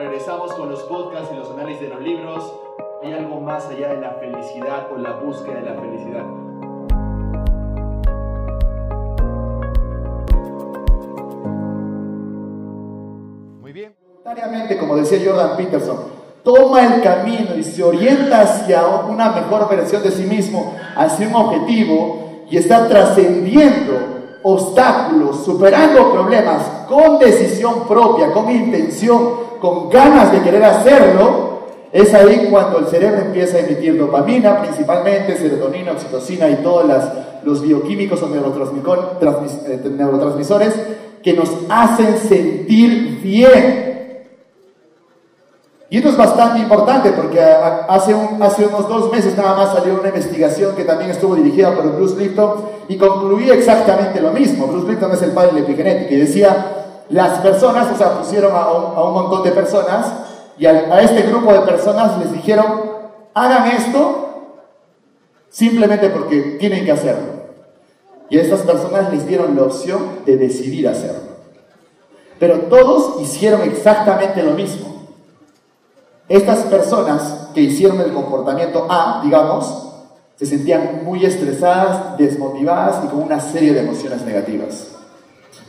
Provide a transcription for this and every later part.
Regresamos con los podcasts y los análisis de los libros. Hay algo más allá de la felicidad o la búsqueda de la felicidad. Muy bien. Voluntariamente, como decía Jordan Peterson, toma el camino y se orienta hacia una mejor versión de sí mismo, hacia un objetivo y está trascendiendo obstáculos, superando problemas con decisión propia, con intención, con ganas de querer hacerlo, es ahí cuando el cerebro empieza a emitir dopamina, principalmente serotonina, oxitocina y todos los bioquímicos o eh, neurotransmisores que nos hacen sentir bien. Y esto es bastante importante porque hace, hace unos dos meses nada más salió una investigación que también estuvo dirigida por Bruce Lipton y concluía exactamente lo mismo. Bruce Lipton es el padre de la epigenética y decía, las personas, o sea, pusieron a un, montón de personas y a, este grupo de personas les dijeron, hagan esto simplemente porque tienen que hacerlo. Y a estas personas les dieron la opción de decidir hacerlo. Pero todos hicieron exactamente lo mismo. Estas personas que hicieron el comportamiento A, digamos, se sentían muy estresadas, desmotivadas y con una serie de emociones negativas.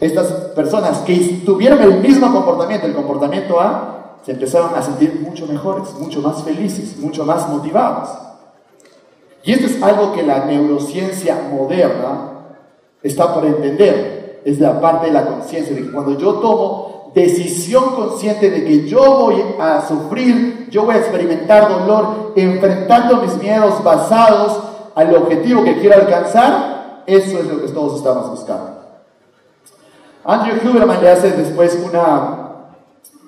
Estas personas que tuvieron el mismo comportamiento, el comportamiento A, se empezaron a sentir mucho mejores, mucho más felices, mucho más motivados. Y esto es algo que la neurociencia moderna está por entender. Es la parte de la conciencia, de que cuando yo tomo decisión consciente de que yo voy a sufrir, yo voy a experimentar dolor, enfrentando mis miedos basados al objetivo que quiero alcanzar, eso es lo que todos estamos buscando. Andrew Huberman le hace después una,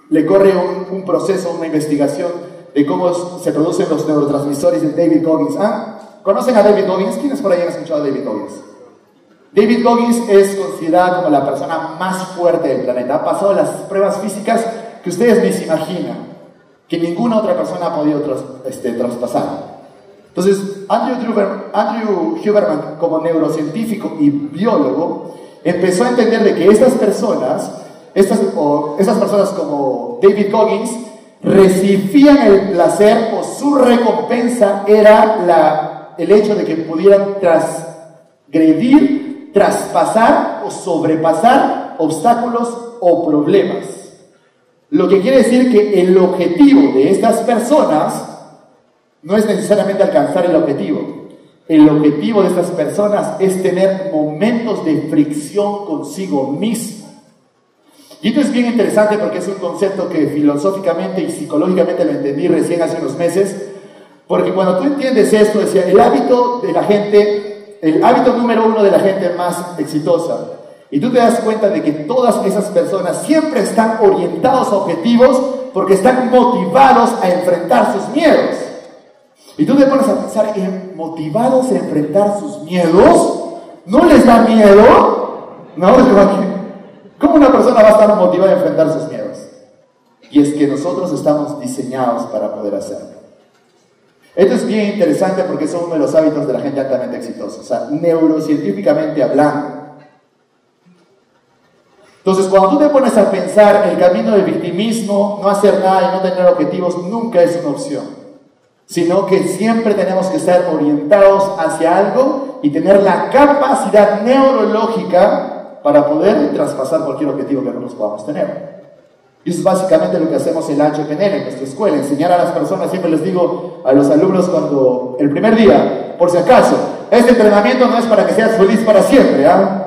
le corre un, proceso, una investigación de cómo se producen los neurotransmisores de David Goggins. ¿Ah? ¿Conocen a David Goggins? ¿Quiénes por ahí han escuchado a David Goggins? David Goggins es considerado como la persona más fuerte del planeta. Ha pasado las pruebas físicas que ustedes ni se imaginan, que ninguna otra persona ha podido este, traspasar. Entonces, Andrew Huberman, como neurocientífico y biólogo, empezó a entender de que estas personas, estas, estas personas como David Goggins, recibían el placer o su recompensa era la, el hecho de que pudieran transgredir traspasar o sobrepasar obstáculos o problemas. Lo que quiere decir que el objetivo de estas personas no es necesariamente alcanzar el objetivo. El objetivo de estas personas es tener momentos de fricción consigo mismo. Y esto es bien interesante porque es un concepto que filosóficamente y psicológicamente lo entendí recién hace unos meses, porque cuando tú entiendes esto, decía, el hábito de la gente el hábito número uno de la gente más exitosa. Y tú te das cuenta de que todas esas personas siempre están orientados a objetivos porque están motivados a enfrentar sus miedos. Y tú te pones a pensar, en motivados a enfrentar sus miedos? ¿No les da miedo? No, ¿cómo una persona va a estar motivada a enfrentar sus miedos? Y es que nosotros estamos diseñados para poder hacerlo. Esto es bien interesante porque es uno de los hábitos de la gente altamente exitosa, o sea, neurocientíficamente hablando. Entonces, cuando tú te pones a pensar el camino del victimismo, no hacer nada y no tener objetivos, nunca es una opción, sino que siempre tenemos que estar orientados hacia algo y tener la capacidad neurológica para poder traspasar cualquier objetivo que nosotros podamos tener. Y eso es básicamente lo que hacemos en la HPNL, en nuestra escuela, enseñar a las personas, siempre les digo a los alumnos cuando, el primer día, por si acaso, este entrenamiento no es para que seas feliz para siempre, ¿ah?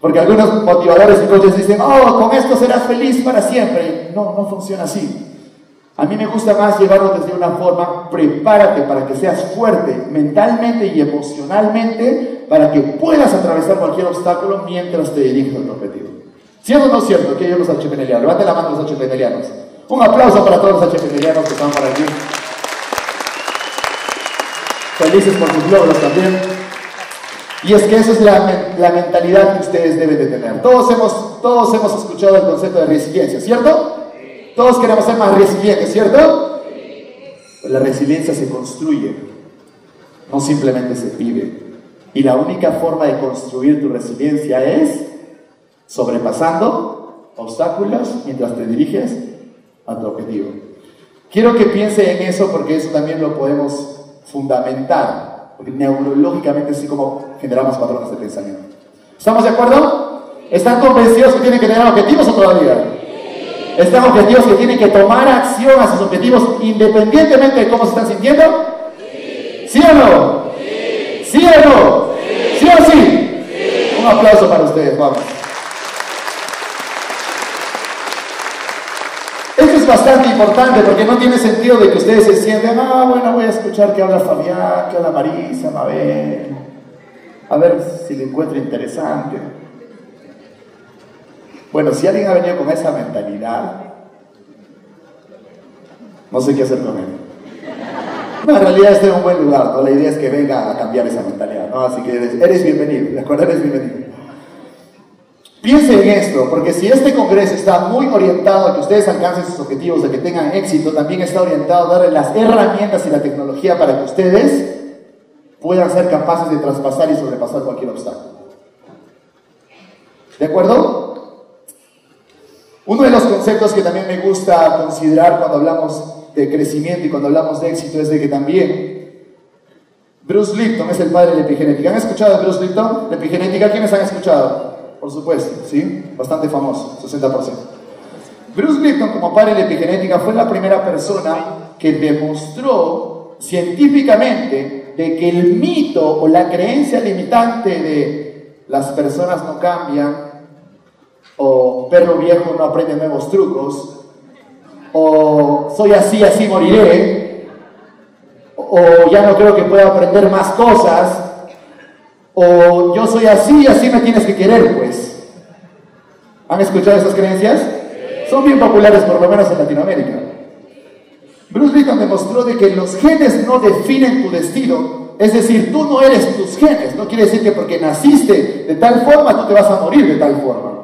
Porque algunos motivadores y coaches dicen, oh, con esto serás feliz para siempre. No, no funciona así. A mí me gusta más llevarlo desde una forma, prepárate para que seas fuerte mentalmente y emocionalmente para que puedas atravesar cualquier obstáculo mientras te diriges a tu objetivo. ¿Cierto o no cierto? Que ellos los HPNelianos. Levanten la mano los HPNelianos. Un aplauso para todos los HPNelianos que están por aquí. Felices por sus logros también. Y es que esa es la, la, mentalidad que ustedes deben de tener. Todos hemos, todos hemos escuchado el concepto de resiliencia, ¿cierto? Todos queremos ser más resilientes, ¿cierto? la resiliencia se construye, no simplemente se vive. Y la única forma de construir tu resiliencia es sobrepasando obstáculos mientras te diriges a tu objetivo. Quiero que piense en eso porque eso también lo podemos fundamentar, porque neurológicamente así como generamos patrones de pensamiento. ¿Estamos de acuerdo? ¿Están convencidos que tienen que tener objetivos o todavía? ¿Están objetivos que tienen que tomar acción a sus objetivos independientemente de cómo se están sintiendo? ¿Sí o no? ¿Sí o no? ¿Sí o sí? Un aplauso para ustedes, vamos. Esto es bastante importante porque no tiene sentido de que ustedes se sienten, ah, bueno, voy a escuchar que habla Fabián, que habla Marisa, Mabel, a ver si le encuentro interesante. Bueno, si alguien ha venido con esa mentalidad, no sé qué hacer con él. No, en realidad este es un buen lugar, ¿no? La idea es que venga a cambiar esa mentalidad, ¿no? Así que eres, bienvenido, ¿de acuerdo? Eres bienvenido. Piense en esto, porque si este congreso está muy orientado a que ustedes alcancen sus objetivos, a que tengan éxito, también está orientado a darle las herramientas y la tecnología para que ustedes puedan ser capaces de traspasar y sobrepasar cualquier obstáculo. ¿De acuerdo? Uno de los conceptos que también me gusta considerar cuando hablamos de crecimiento y cuando hablamos de éxito es de que también Bruce Lipton es el padre de la epigenética. ¿Han escuchado de Bruce Lipton? La epigenética, ¿quiénes han escuchado? Por supuesto, ¿sí? Bastante famoso, 60%. Bruce Lipton, como padre de la epigenética, fue la primera persona que demostró científicamente de que el mito o la creencia limitante de las personas no cambian, o perro viejo no aprende nuevos trucos, o soy así, así moriré, o ya no creo que pueda aprender más cosas, o yo soy así, así me tienes que querer, pues. ¿Han escuchado esas creencias? Son bien populares, por lo menos en Latinoamérica. Bruce Lipton demostró de que los genes no definen tu destino, es decir, tú no eres tus genes, no quiere decir que porque naciste de tal forma tú te vas a morir de tal forma,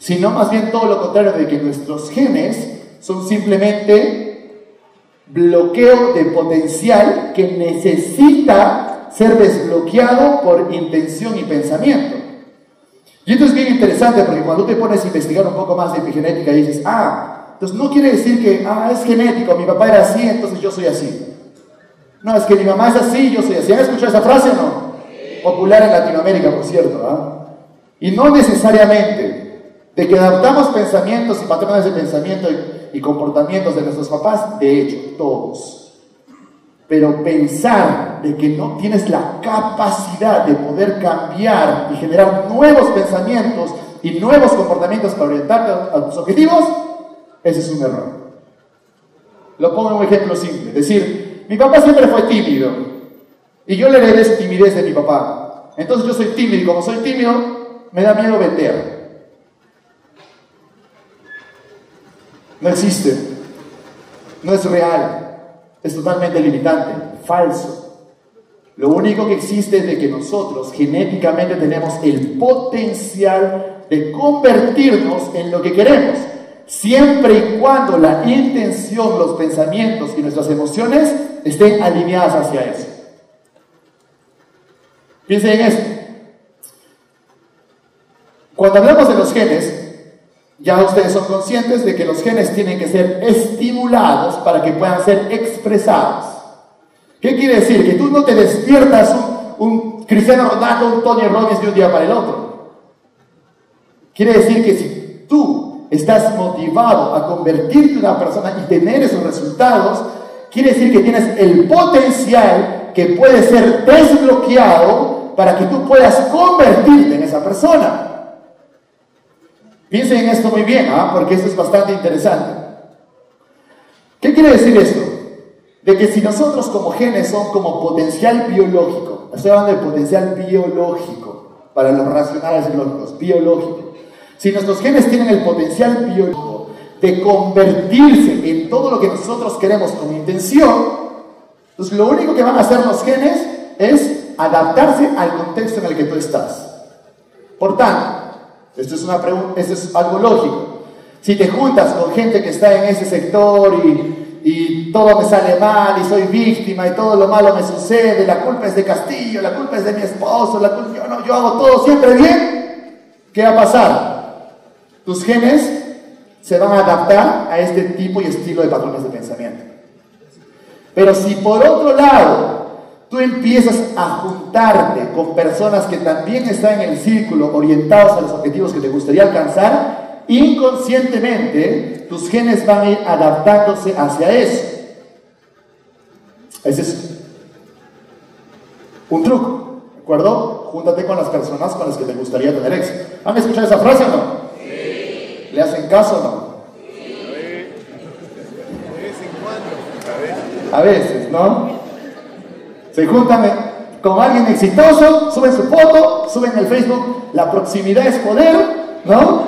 sino más bien todo lo contrario de que nuestros genes son simplemente bloqueo de potencial que necesita ser desbloqueado por intención y pensamiento. Y esto es bien interesante porque cuando te pones a investigar un poco más de epigenética dices, ah, entonces no quiere decir que, ah, es genético, mi papá era así, entonces yo soy así. No, es que mi mamá es así, yo soy así. ¿Han escuchado esa frase o no? Popular en Latinoamérica, por cierto. ¿ah? Y no necesariamente de que adaptamos pensamientos y patrones de pensamiento y, comportamientos de nuestros papás, de hecho, todos. Pero pensar de que no tienes la capacidad de poder cambiar y generar nuevos pensamientos y nuevos comportamientos para orientarte a, tus objetivos, ese es un error. Lo pongo en un ejemplo simple. Decir, mi papá siempre fue tímido y yo le heredé esa timidez de mi papá. Entonces yo soy tímido y como soy tímido, me da miedo vender. No existe. No es real es totalmente limitante, falso. Lo único que existe es de que nosotros genéticamente tenemos el potencial de convertirnos en lo que queremos, siempre y cuando la intención, los pensamientos y nuestras emociones estén alineadas hacia eso. Piensen en esto. Cuando hablamos de los genes, ya ustedes son conscientes de que los genes tienen que ser estimulados para que puedan ser expresados. ¿Qué quiere decir? Que tú no te despiertas un, Cristiano Ronaldo, un Tony Robbins de un día para el otro. Quiere decir que si tú estás motivado a convertirte en una persona y tener esos resultados, quiere decir que tienes el potencial que puede ser desbloqueado para que tú puedas convertirte en esa persona. Piensen en esto muy bien, ¿ah? porque esto es bastante interesante. ¿Qué quiere decir esto? De que si nosotros como genes son como potencial biológico, estoy hablando de potencial biológico, para los racionales y lógicos, biológico. Si nuestros genes tienen el potencial biológico de convertirse en todo lo que nosotros queremos con intención, entonces lo único que van a hacer los genes es adaptarse al contexto en el que tú estás. Por tanto, esto es, una esto es algo lógico. Si te juntas con gente que está en ese sector y, y, todo me sale mal y soy víctima y todo lo malo me sucede, la culpa es de Castillo, la culpa es de mi esposo, la culpa, yo, no, yo hago todo siempre bien, ¿qué va a pasar? Tus genes se van a adaptar a este tipo y estilo de patrones de pensamiento. Pero si por otro lado tú empiezas a juntarte con personas que también están en el círculo orientados a los objetivos que te gustaría alcanzar, inconscientemente tus genes van a ir adaptándose hacia eso. Ese es un truco, ¿de acuerdo? Júntate con las personas con las que te gustaría tener éxito. ¿Han escuchado esa frase o no? Sí. ¿Le hacen caso o no? A veces, ¿no? Se juntan con alguien exitoso, suben su foto, suben el Facebook, la proximidad es poder, ¿no?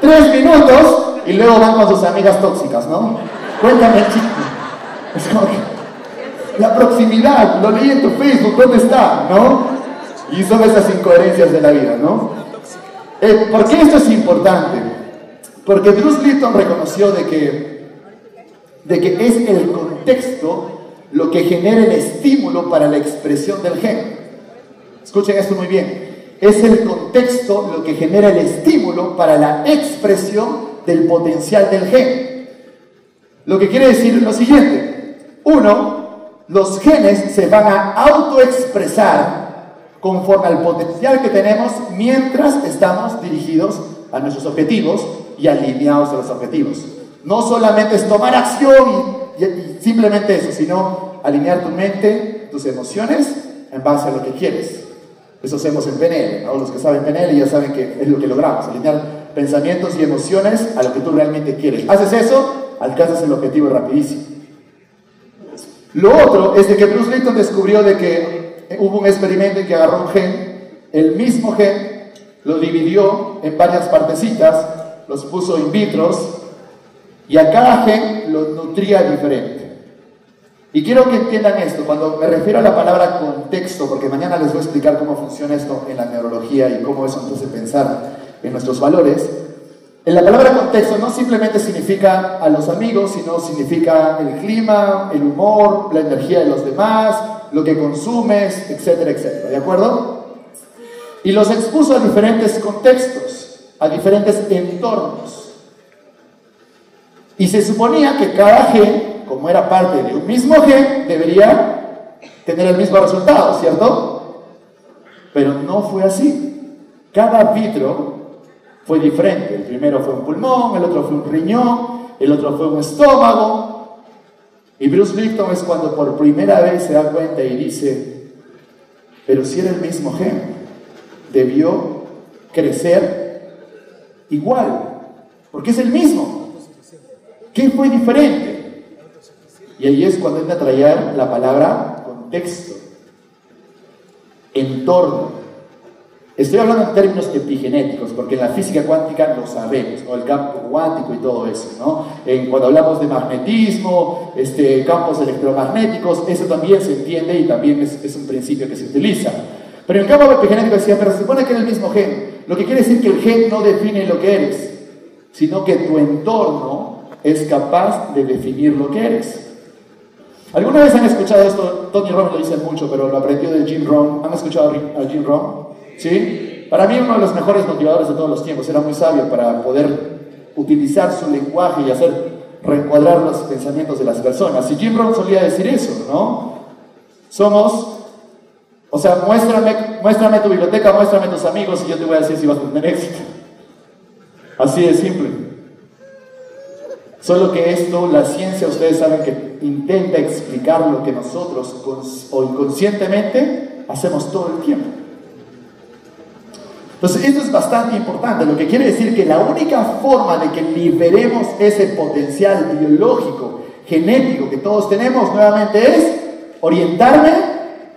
Tres minutos y luego van con sus amigas tóxicas, ¿no? Cuéntame el Es como que la proximidad, lo leí en tu Facebook, ¿dónde está? ¿No? Y son esas incoherencias de la vida, ¿no? Eh, ¿Por qué esto es importante? Porque Bruce Lipton reconoció de que de que es el contexto lo que genera el estímulo para la expresión del gen. Escuchen esto muy bien. Es el contexto lo que genera el estímulo para la expresión del potencial del gen. Lo que quiere decir lo siguiente. Uno, los genes se van a autoexpresar conforme al potencial que tenemos mientras estamos dirigidos a nuestros objetivos y alineados a los objetivos. No solamente es tomar acción y, simplemente eso, sino alinear tu mente, tus emociones en base a lo que quieres. Eso hacemos en PNL. Los que saben PNL ya saben que es lo que logramos, alinear pensamientos y emociones a lo que tú realmente quieres. Haces eso, alcanzas el objetivo rapidísimo. Lo otro es de que Bruce Lipton descubrió de que hubo un experimento en que agarró un gen, el mismo gen, lo dividió en varias partecitas, los puso in vitros y a cada gen lo nutría diferente. Y quiero que entiendan esto, cuando me refiero a la palabra contexto, porque mañana les voy a explicar cómo funciona esto en la neurología y cómo eso hace pensar en nuestros valores, en la palabra contexto no simplemente significa a los amigos, sino significa el clima, el humor, la energía de los demás, lo que consumes, etcétera, etcétera. ¿De acuerdo? Y los expuso a diferentes contextos, a diferentes entornos. Y se suponía que cada gen, como era parte de un mismo gen, debería tener el mismo resultado, ¿cierto? Pero no fue así. Cada vitro fue diferente. El primero fue un pulmón, el otro fue un riñón, el otro fue un estómago. Y Bruce Lipton es cuando por primera vez se da cuenta y dice, pero si era el mismo gen, debió crecer igual, porque es el mismo. ¿Qué fue diferente? Y ahí es cuando entra a traer la palabra contexto, entorno. Estoy hablando en términos epigenéticos, porque en la física cuántica lo sabemos, el campo cuántico y todo eso. ¿no? En, cuando hablamos de magnetismo, este, campos electromagnéticos, eso también se entiende y también es, un principio que se utiliza. Pero en el campo epigenético decía, pero se supone que es el mismo gen, lo que quiere decir que el gen no define lo que eres, sino que tu entorno es capaz de definir lo que eres. ¿Alguna vez han escuchado esto? Tony Robbins lo dice mucho, pero lo aprendió de Jim Rohn. ¿Han escuchado a Jim Rohn? ¿Sí? Para mí uno de los mejores motivadores de todos los tiempos. Era muy sabio para poder utilizar su lenguaje y hacer reencuadrar los pensamientos de las personas. Y Jim Rohn solía decir eso, ¿no? Somos, o sea, muéstrame, muéstrame tu biblioteca, muéstrame tus amigos y yo te voy a decir si vas a tener éxito. Así de simple. Solo que esto, la ciencia, ustedes saben que intenta explicar lo que nosotros o inconscientemente hacemos todo el tiempo. Entonces, esto es bastante importante, lo que quiere decir que la única forma de que liberemos ese potencial biológico, genético que todos tenemos nuevamente es orientarme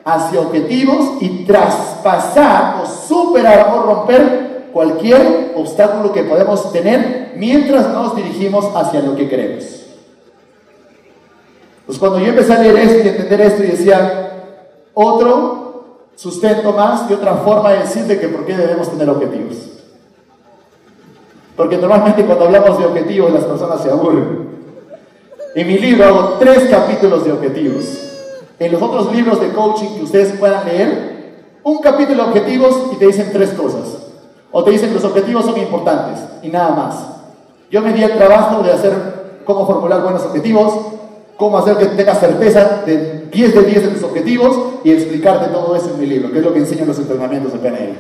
hacia objetivos y traspasar o superar o romper cualquier obstáculo que podemos tener mientras nos dirigimos hacia lo que queremos. Pues cuando yo empecé a leer esto y entender esto y decía, otro sustento más y otra forma de decir de que por qué debemos tener objetivos. Porque normalmente cuando hablamos de objetivos las personas se aburren. En mi libro hago tres capítulos de objetivos. En los otros libros de coaching que ustedes puedan leer, un capítulo de objetivos y te dicen tres cosas. O te dicen que los objetivos son importantes y nada más. Yo me di el trabajo de hacer cómo formular buenos objetivos, cómo hacer que tengas certeza de 10 de 10 de tus objetivos y explicarte todo eso en mi libro, que es lo que enseño en los entrenamientos de PNL.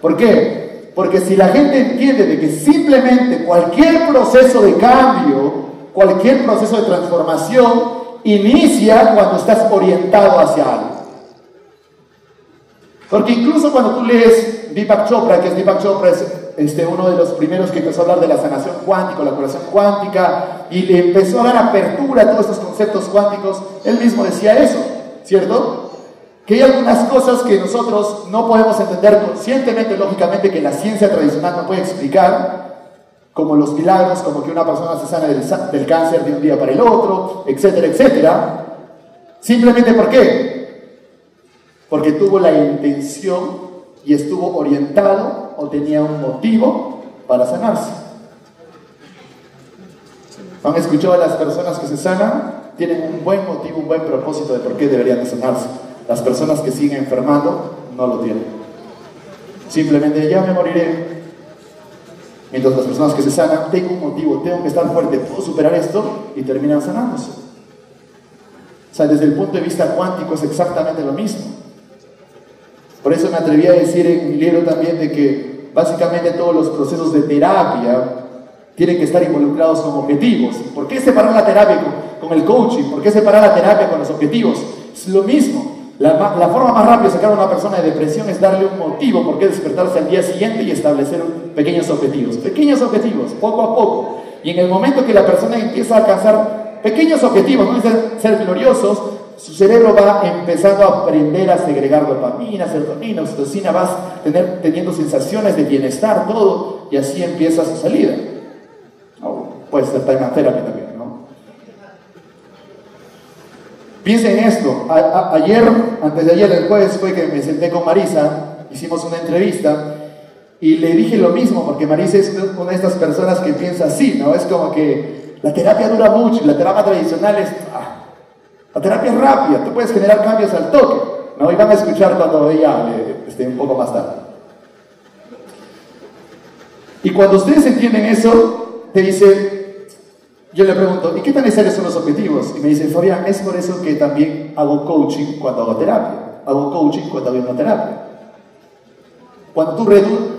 ¿Por qué? Porque si la gente entiende de que simplemente cualquier proceso de cambio, cualquier proceso de transformación, inicia cuando estás orientado hacia algo. Porque incluso cuando tú lees Deepak Chopra, que es Deepak Chopra, es este, uno de los primeros que empezó a hablar de la sanación cuántica, la curación cuántica, y le empezó a dar apertura a todos estos conceptos cuánticos, él mismo decía eso, ¿cierto? Que hay algunas cosas que nosotros no podemos entender conscientemente, lógicamente, que la ciencia tradicional no puede explicar, como los milagros, como que una persona se sana del, cáncer de un día para el otro, etcétera, etcétera. Simplemente ¿por qué? Porque tuvo la intención y estuvo orientado o tenía un motivo para sanarse. ¿Han escuchado a las personas que se sanan? Tienen un buen motivo, un buen propósito de por qué deberían de sanarse. Las personas que siguen enfermando no lo tienen. Simplemente ya me moriré, Mientras las personas que se sanan, tengo un motivo, tengo que estar fuerte, puedo superar esto y terminan sanándose. O sea, desde el punto de vista cuántico es exactamente lo mismo. Por eso me atreví a decir en mi libro también de que básicamente todos los procesos de terapia tienen que estar involucrados con objetivos. ¿Por qué separar la terapia con, el coaching? ¿Por qué separar la terapia con los objetivos? Es lo mismo. La, forma más rápida de sacar a una persona de depresión es darle un motivo por qué despertarse al día siguiente y establecer pequeños objetivos. Pequeños objetivos, poco a poco. Y en el momento que la persona empieza a alcanzar pequeños objetivos, no ser gloriosos, su cerebro va empezando a aprender a segregar dopamina, serotonina, oxitocina, vas tener, teniendo sensaciones de bienestar, todo, y así empieza su salida. puede ser time therapy también. Piensen en esto. ayer, antes de ayer, el jueves, fue que me senté con Marisa, hicimos una entrevista y le dije lo mismo, porque Marisa es una de estas personas que piensa así, ¿no? Es como que la terapia dura mucho la terapia tradicional es. Ah, la terapia es rápida, tú puedes generar cambios al toque, ¿no? Y a escuchar cuando ella hable este, un poco más tarde. Y cuando ustedes entienden eso, te dice, yo le pregunto, ¿y qué tan necesarios son los objetivos? Y me dice, Fabián, es por eso que también hago coaching cuando hago terapia. Hago coaching cuando hago terapia. Cuando tú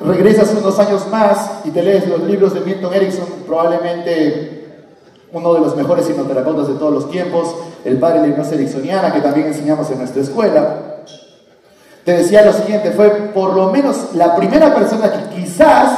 regresas unos años más y te lees los libros de Milton Erickson, probablemente uno de los mejores hipnoterapeutas de todos los tiempos, el padre de la hipnosis ericksoniana, que también enseñamos en nuestra escuela, te decía lo siguiente, fue por lo menos la primera persona que quizás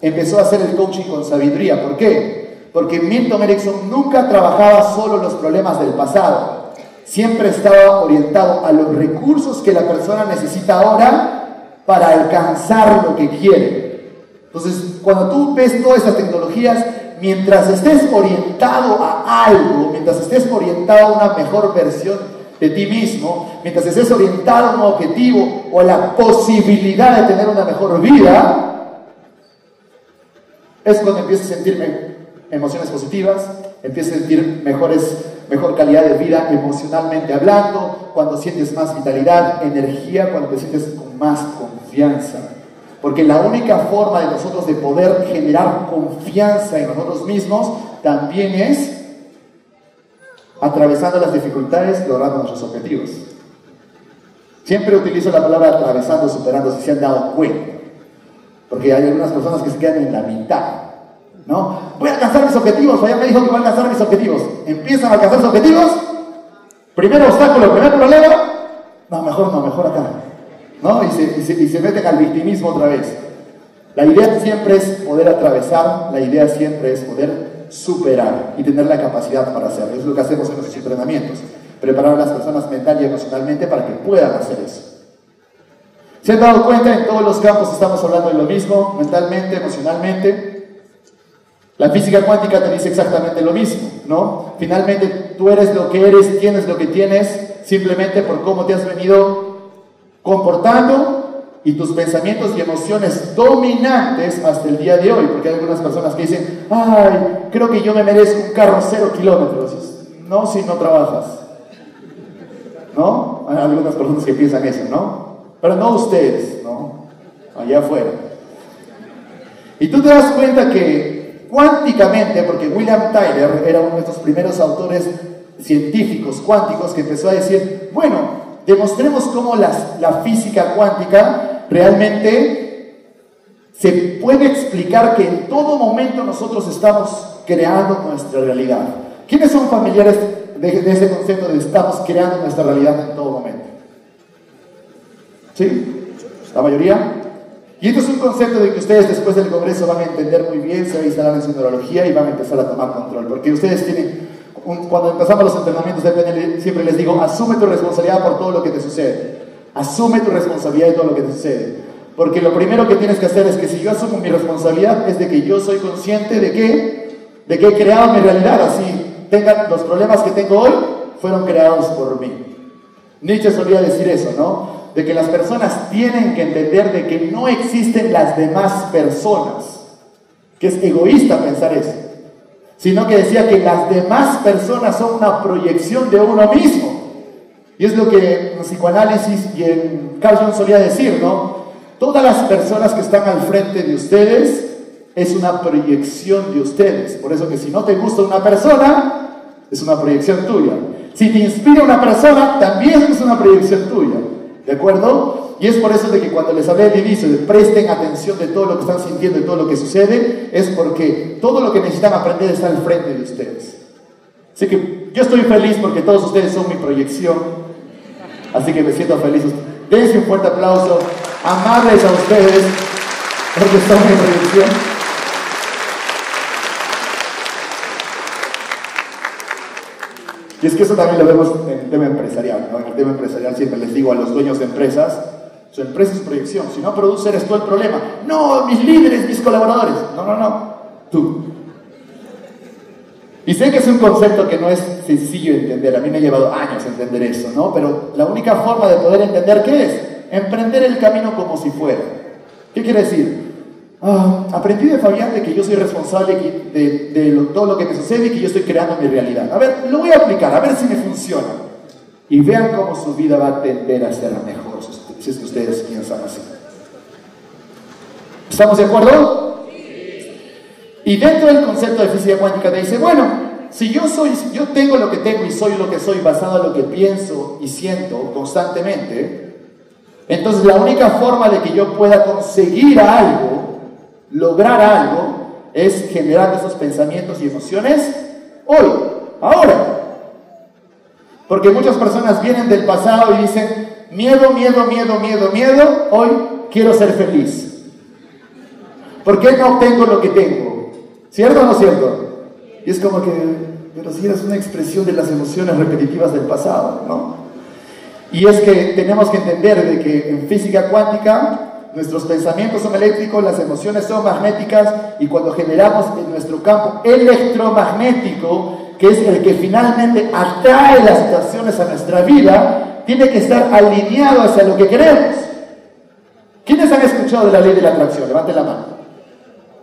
empezó a hacer el coaching con sabiduría. ¿Por qué? Porque Milton Erickson nunca trabajaba solo los problemas del pasado. Siempre estaba orientado a los recursos que la persona necesita ahora para alcanzar lo que quiere. Entonces, cuando tú ves todas estas tecnologías, mientras estés orientado a algo, mientras estés orientado a una mejor versión de ti mismo, mientras estés orientado a un objetivo o a la posibilidad de tener una mejor vida, es cuando empiezas a sentirme emociones positivas, empiezas a sentir mejores, mejor calidad de vida emocionalmente hablando, cuando sientes más vitalidad, energía, cuando te sientes con más confianza. Porque la única forma de nosotros de poder generar confianza en nosotros mismos también es atravesando las dificultades, logrando nuestros objetivos. Siempre utilizo la palabra atravesando, superando, si se han dado cuenta. Porque hay algunas personas que se quedan en la mitad. ¿no? Voy a alcanzar mis objetivos, ya me dijo que voy a alcanzar mis objetivos. Empiezan a alcanzar sus objetivos, primer obstáculo, primer problema, no, mejor no, mejor acá, ¿no? Y se, y se, meten al victimismo otra vez. La idea siempre es poder atravesar, la idea siempre es poder superar y tener la capacidad para hacerlo. Es lo que hacemos en nuestros entrenamientos, preparar a las personas mental y emocionalmente para que puedan hacer eso. ¿Se han dado cuenta? En todos los campos estamos hablando de lo mismo, mentalmente, emocionalmente. La física cuántica te dice exactamente lo mismo, ¿no? Finalmente tú eres lo que eres, tienes lo que tienes, simplemente por cómo te has venido comportando y tus pensamientos y emociones dominantes hasta el día de hoy, porque hay algunas personas que dicen, ay, creo que yo me merezco un carro cero kilómetros. No, si no trabajas. ¿No? Hay algunas personas que piensan eso, ¿no? Pero no ustedes, ¿no? Allá afuera. Y tú te das cuenta que cuánticamente, porque William Tyler era uno de estos primeros autores científicos cuánticos que empezó a decir, bueno, demostremos cómo la física cuántica realmente se puede explicar que en todo momento nosotros estamos creando nuestra realidad. ¿Quiénes son familiares de, ese concepto de estamos creando nuestra realidad en todo momento? ¿Sí? ¿La mayoría? Y esto es un concepto de que ustedes después del Congreso van a entender muy bien, se va a instalar en su neurología y van a empezar a tomar control, porque ustedes tienen cuando empezamos los entrenamientos de PNL, siempre les digo, asume tu responsabilidad por todo lo que te sucede. Asume tu responsabilidad de todo lo que te sucede. Porque lo primero que tienes que hacer es que si yo asumo mi responsabilidad es de que yo soy consciente de que, de que he creado mi realidad. Así tengan los problemas que tengo hoy, fueron creados por mí. Nietzsche solía decir eso, ¿no? De que las personas tienen que entender de que no existen las demás personas. Que es egoísta pensar eso sino que decía que las demás personas son una proyección de uno mismo. Y es lo que en psicoanálisis y en Carl Jung solía decir, ¿no? Todas las personas que están al frente de ustedes es una proyección de ustedes. Por eso que si no te gusta una persona, es una proyección tuya. Si te inspira una persona, también es una proyección tuya. ¿De acuerdo? Y es por eso de que cuando les hablé al inicio de presten atención de todo lo que están sintiendo y todo lo que sucede, es porque todo lo que necesitan aprender está al frente de ustedes. Así que yo estoy feliz porque todos ustedes son mi proyección. Así que me siento feliz. Dense un fuerte aplauso. Amables a ustedes porque son mi proyección. Y es que eso también lo vemos en el tema empresarial. En el tema empresarial siempre les digo a los dueños de empresas, su empresa es proyección. Si no produce, eres tú el problema. No, mis líderes, mis colaboradores. No, no, no. Tú. Y sé que es un concepto que no es sencillo de entender. A mí me ha llevado años entender eso, ¿no? Pero la única forma de poder entender qué es, emprender el camino como si fuera. ¿Qué quiere decir? Ah, aprendí de Fabián de que yo soy responsable de todo lo que me sucede y que yo estoy creando mi realidad. A ver, lo voy a aplicar, a ver si me funciona. Y vean cómo su vida va a tender a ser mejor si es que ustedes piensan así. ¿Estamos de acuerdo? Y dentro del concepto de física cuántica te dice, bueno, si yo soy, yo tengo lo que tengo y soy lo que soy basado en lo que pienso y siento constantemente, entonces la única forma de que yo pueda conseguir algo, lograr algo, es generar esos pensamientos y emociones hoy, ahora. Porque muchas personas vienen del pasado y dicen, miedo, miedo, miedo, miedo, miedo, hoy quiero ser feliz. ¿Por qué no tengo lo que tengo? ¿Cierto o no cierto? Y es como que, pero si eres una expresión de las emociones repetitivas del pasado, ¿no? Y es que tenemos que entender de que en física cuántica nuestros pensamientos son eléctricos, las emociones son magnéticas y cuando generamos en nuestro campo electromagnético, que es el que finalmente atrae las situaciones a nuestra vida, tiene que estar alineado hacia lo que queremos. ¿Quiénes han escuchado de la ley de la atracción? Levanten la mano.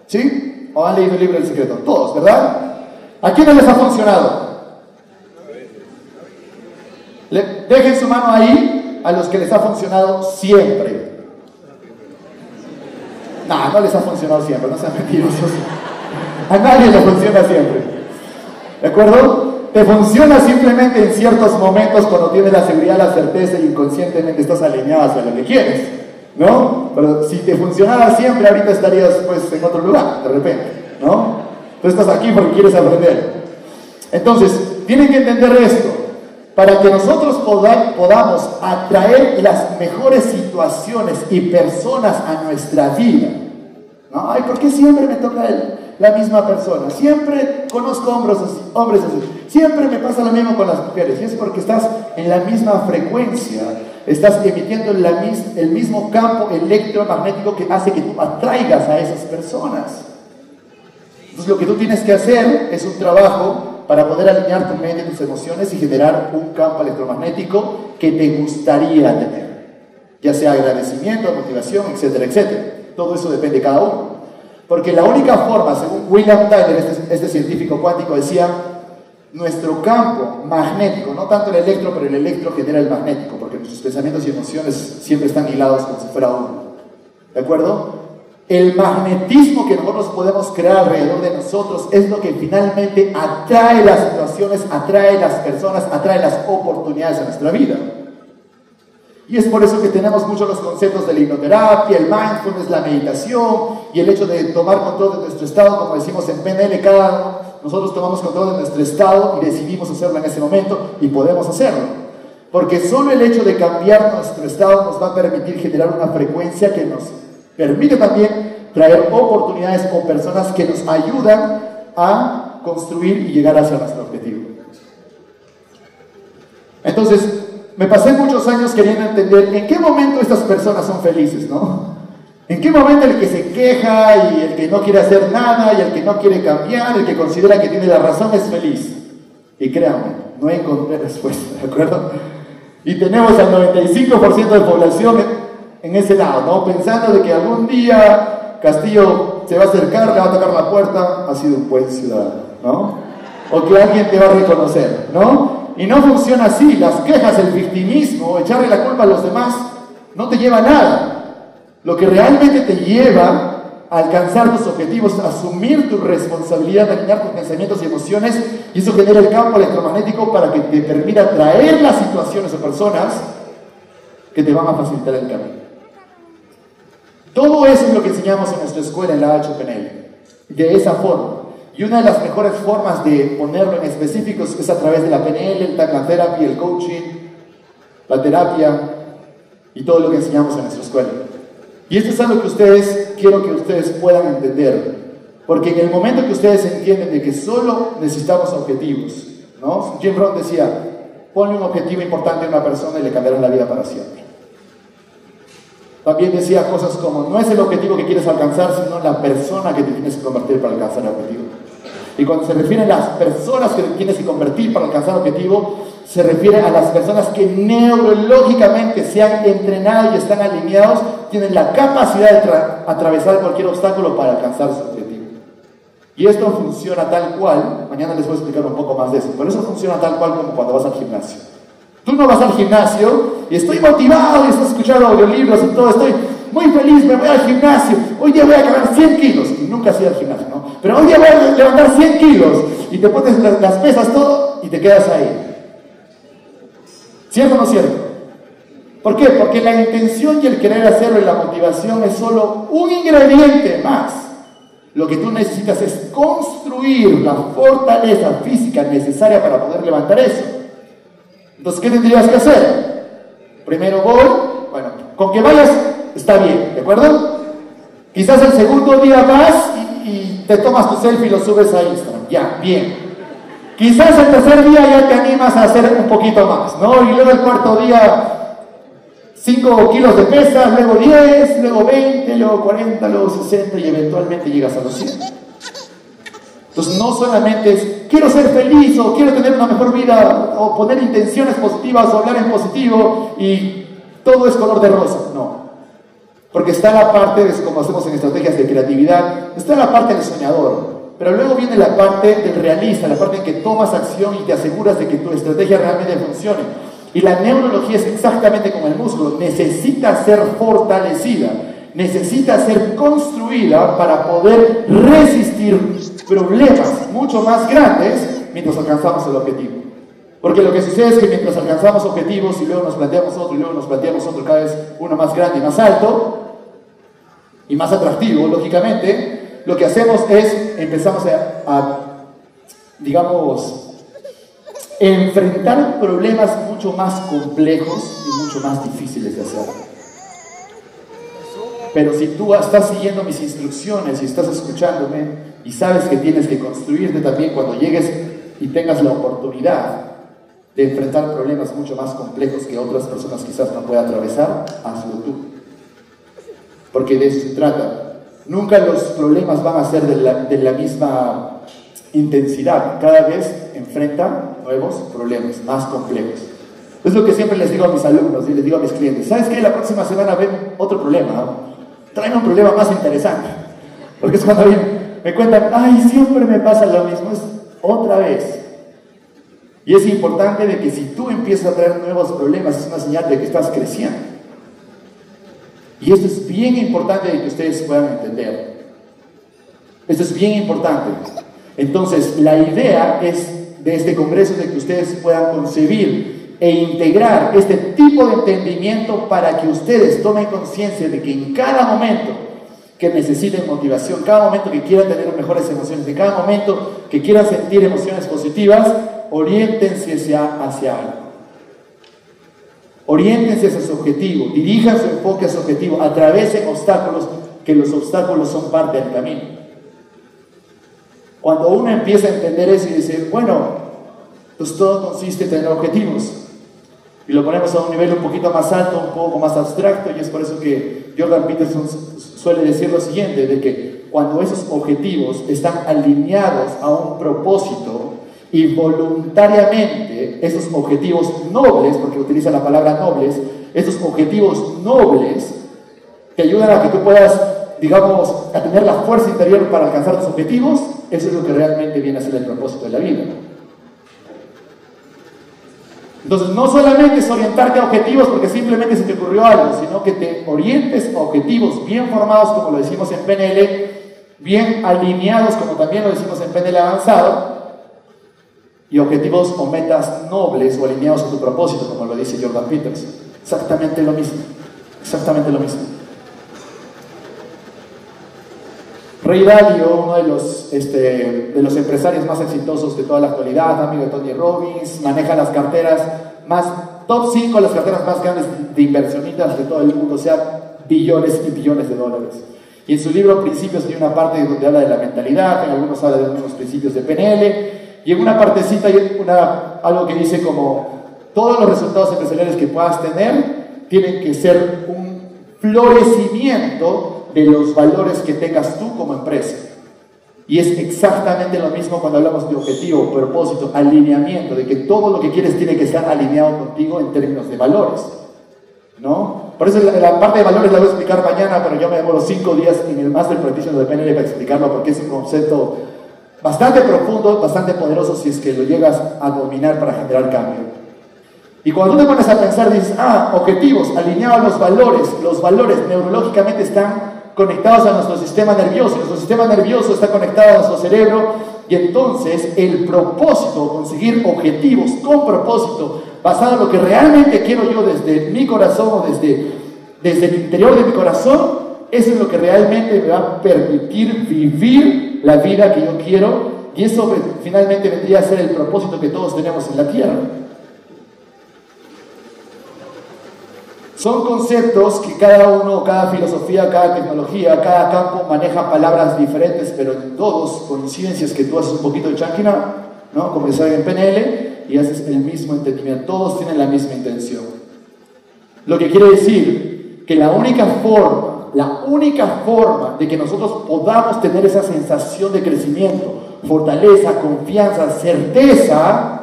¿Sí? ¿O han leído el libro del secreto? Todos, ¿verdad? ¿A quiénes les ha funcionado? dejen su mano ahí a los que les ha funcionado siempre. No, no les ha funcionado siempre, no sean mentirosos. A nadie le funciona siempre. ¿De acuerdo? Te funciona simplemente en ciertos momentos cuando tienes la seguridad, la certeza y inconscientemente estás alineado hacia lo que quieres, ¿no? Pero si te funcionara siempre, ahorita estarías pues en otro lugar, de repente, ¿no? Tú estás aquí porque quieres aprender. Entonces, tienen que entender esto. Para que nosotros podamos atraer las mejores situaciones y personas a nuestra vida. ¿No? Ay, ¿por qué siempre me toca la misma persona. Siempre conozco hombres hombres así. Siempre me pasa lo mismo con las mujeres. Y es porque estás en la misma frecuencia. Estás emitiendo el mismo campo electromagnético que hace que tú atraigas a esas personas. Entonces lo que tú tienes que hacer es un trabajo para poder alinear tu mente tus emociones y generar un campo electromagnético que te gustaría tener. Ya sea agradecimiento, motivación, etcétera, etcétera. Todo eso depende de cada uno. Porque la única forma, según William Tyler, este, este, científico cuántico, decía, nuestro campo magnético, no tanto el electro, pero el electro genera el magnético, porque nuestros pensamientos y emociones siempre están hilados como si fuera uno. ¿De acuerdo? el magnetismo que nosotros podemos crear alrededor de nosotros es lo que finalmente atrae las situaciones, atrae las personas, atrae las oportunidades a nuestra vida. Y es por eso que tenemos muchos los conceptos de la hipnoterapia, el mindfulness, la meditación y el hecho de tomar control de nuestro estado, como decimos en PNL, cada nosotros tomamos control de nuestro estado y decidimos hacerlo en ese momento y podemos hacerlo. Porque solo el hecho de cambiar nuestro estado nos va a permitir generar una frecuencia que nos permite también traer oportunidades o personas que nos ayudan a construir y llegar hacia nuestro objetivo. Entonces, me pasé muchos años queriendo entender en qué momento estas personas son felices, ¿no? ¿En qué momento el que se queja y el que no quiere hacer nada y el que no quiere cambiar, el que considera que tiene la razón es feliz? Y créanme, no encontré respuesta, ¿de acuerdo? Y tenemos al 95% de población en ese lado, ¿no? Pensando de que algún día Castillo se va a acercar, le va a tocar la puerta, ha sido un buen ciudadano, ¿no? O que alguien te va a reconocer, ¿no? Y no funciona así. Las quejas, el victimismo, echarle la culpa a los demás, no te lleva a nada. Lo que realmente te lleva a alcanzar tus objetivos, a asumir tu responsabilidad, a alinear tus pensamientos y emociones, y eso genera el campo electromagnético para que te permita atraer las situaciones o personas que te van a facilitar el camino. Todo eso es lo que enseñamos en nuestra escuela en la HPNL, de esa forma. Y una de las mejores formas de ponerlo en específicos es a través de la PNL, el Tacla Therapy, el coaching, la terapia y todo lo que enseñamos en nuestra escuela. Y esto es algo que ustedes, quiero que ustedes puedan entender. Porque en el momento que ustedes entienden de que solo necesitamos objetivos, ¿no? Jim Brown decía, ponle un objetivo importante a una persona y le cambiará la vida para siempre. También decía cosas como, no es el objetivo que quieres alcanzar, sino la persona que te tienes que convertir para alcanzar el objetivo. Y cuando se refiere a las personas que tienes que convertir para alcanzar el objetivo, se refiere a las personas que neurológicamente se han entrenado y están alineados, tienen la capacidad de atravesar cualquier obstáculo para alcanzar su objetivo. Y esto funciona tal cual, mañana les voy a explicar un poco más de eso, pero eso funciona tal cual como cuando vas al gimnasio. Tú no vas al gimnasio y estoy motivado y estás escuchando audiolibros y todo, estoy muy feliz, me voy al gimnasio, hoy día voy a cargar 100 kilos, y nunca has ido al gimnasio, ¿no? Pero hoy día voy a levantar 100 kilos y te pones las, pesas todo y te quedas ahí. ¿Cierto o no cierto? ¿Por qué? Porque la intención y el querer hacerlo y la motivación es solo un ingrediente más. Lo que tú necesitas es construir la fortaleza física necesaria para poder levantar eso. Entonces, ¿qué tendrías que hacer? Primero voy, bueno, con que vayas está bien, ¿de acuerdo? Quizás el segundo día vas y, te tomas tu selfie y lo subes a Instagram, ya, bien. Quizás el tercer día ya te animas a hacer un poquito más, ¿no? Y luego el cuarto día 5 kilos de pesas, luego 10, luego 20, luego 40, luego 60 y eventualmente llegas a los 100. Entonces no solamente es quiero ser feliz o quiero tener una mejor vida o poner intenciones positivas o hablar en positivo y todo es color de rosa, no. Porque está la parte, es como hacemos en estrategias de creatividad, está la parte del soñador, pero luego viene la parte del realista, la parte en que tomas acción y te aseguras de que tu estrategia realmente funcione. Y la neurología es exactamente como el músculo, necesita ser fortalecida necesita ser construida para poder resistir problemas mucho más grandes mientras alcanzamos el objetivo. Porque lo que sucede es que mientras alcanzamos objetivos y luego nos planteamos otro y luego nos planteamos otro cada vez uno más grande y más alto y más atractivo, lógicamente, lo que hacemos es empezamos a, a digamos, enfrentar problemas mucho más complejos y mucho más difíciles de hacer. Pero si tú estás siguiendo mis instrucciones y estás escuchándome y sabes que tienes que construirte también cuando llegues y tengas la oportunidad de enfrentar problemas mucho más complejos que otras personas quizás no puedan atravesar, hazlo tú. Porque de eso se trata. Nunca los problemas van a ser de la, de la misma intensidad. Cada vez enfrentan nuevos problemas más complejos. Es lo que siempre les digo a mis alumnos y les digo a mis clientes. ¿Sabes qué? La próxima semana ven otro problema traen un problema más interesante. Porque es cuando me cuentan, ay, siempre me pasa lo mismo, es otra vez. Y es importante de que si tú empiezas a traer nuevos problemas, es una señal de que estás creciendo. Y esto es bien importante que ustedes puedan entender. Esto es bien importante. Entonces, la idea es de este congreso de que ustedes puedan concebir e integrar este tipo de entendimiento para que ustedes tomen conciencia de que en cada momento que necesiten motivación, cada momento que quieran tener mejores emociones, en cada momento que quieran sentir emociones positivas, oriéntense hacia, hacia algo. Oriéntense hacia su objetivo, dirijan su enfoque a su objetivo, atravesen obstáculos, que los obstáculos son parte del camino. Cuando uno empieza a entender eso y dice, bueno, pues todo consiste en tener objetivos, y lo ponemos a un nivel un poquito más alto, un poco más abstracto, y es por eso que Jordan Peterson suele decir lo siguiente, de que cuando esos objetivos están alineados a un propósito y voluntariamente esos objetivos nobles, porque utiliza la palabra nobles, esos objetivos nobles te ayudan a que tú puedas, digamos, tener la fuerza interior para alcanzar tus objetivos, eso es lo que realmente viene a ser el propósito de la vida. Entonces, no solamente es orientarte a objetivos porque simplemente se te ocurrió algo, sino que te orientes a objetivos bien formados, como lo decimos en PNL, bien alineados, como también lo decimos en PNL avanzado, y objetivos o metas nobles o alineados a tu propósito, como lo dice Jordan Peters. Exactamente lo mismo. Exactamente lo mismo. Ray Dalio, uno de los, este, de los empresarios más exitosos de toda la actualidad, amigo de Tony Robbins, maneja las carteras más, top 5 las carteras más grandes de inversionistas de todo el mundo, o sea, billones y billones de dólares. Y en su libro Principios hay una parte donde habla de la mentalidad, en algunos habla de algunos principios de PNL, y en una partecita hay una, algo que dice como, todos los resultados empresariales que puedas tener tienen que ser un florecimiento de los valores que tengas tú como empresa. Y es exactamente lo mismo cuando hablamos de objetivo, propósito, alineamiento, de que todo lo que quieres tiene que estar alineado contigo en términos de valores. ¿No? Por eso la, parte de valores la voy a explicar mañana, pero yo me demoro cinco días en el Master Practitioner de PNL para explicarlo porque es un concepto bastante profundo, bastante poderoso si es que lo llegas a dominar para generar cambio. Y cuando tú te pones a pensar, dices, ah, objetivos, alineados a los valores, los valores neurológicamente están conectados a nuestro sistema nervioso. Nuestro sistema nervioso está conectado a nuestro cerebro y entonces el propósito, conseguir objetivos con propósito, basado en lo que realmente quiero yo desde mi corazón o desde, desde el interior de mi corazón, eso es lo que realmente me va a permitir vivir la vida que yo quiero y eso finalmente vendría a ser el propósito que todos tenemos en la tierra. Son conceptos que cada uno, cada filosofía, cada tecnología, cada campo maneja palabras diferentes, pero en todos coincidencias que tú haces un poquito de chanquina, ¿no? Como en PNL, y haces el mismo entendimiento. Todos tienen la misma intención. Lo que quiere decir que la única forma, la única forma de que nosotros podamos tener esa sensación de crecimiento, fortaleza, confianza, certeza,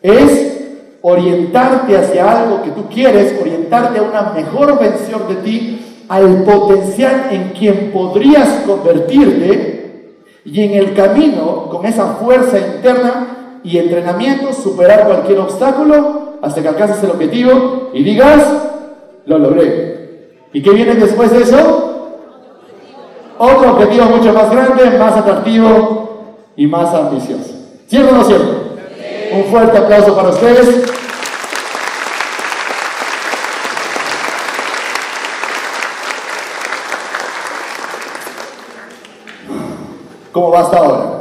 es orientarte hacia algo que tú quieres, orientarte a una mejor versión de ti, al potencial en quien podrías convertirte y en el camino, con esa fuerza interna y entrenamiento, superar cualquier obstáculo hasta que alcances el objetivo y digas, lo logré. ¿Y qué viene después de eso? Otro objetivo mucho más grande, más atractivo y más ambicioso. ¿Cierto o no cierto? Un fuerte aplauso para ustedes. ¿Cómo va hasta ahora?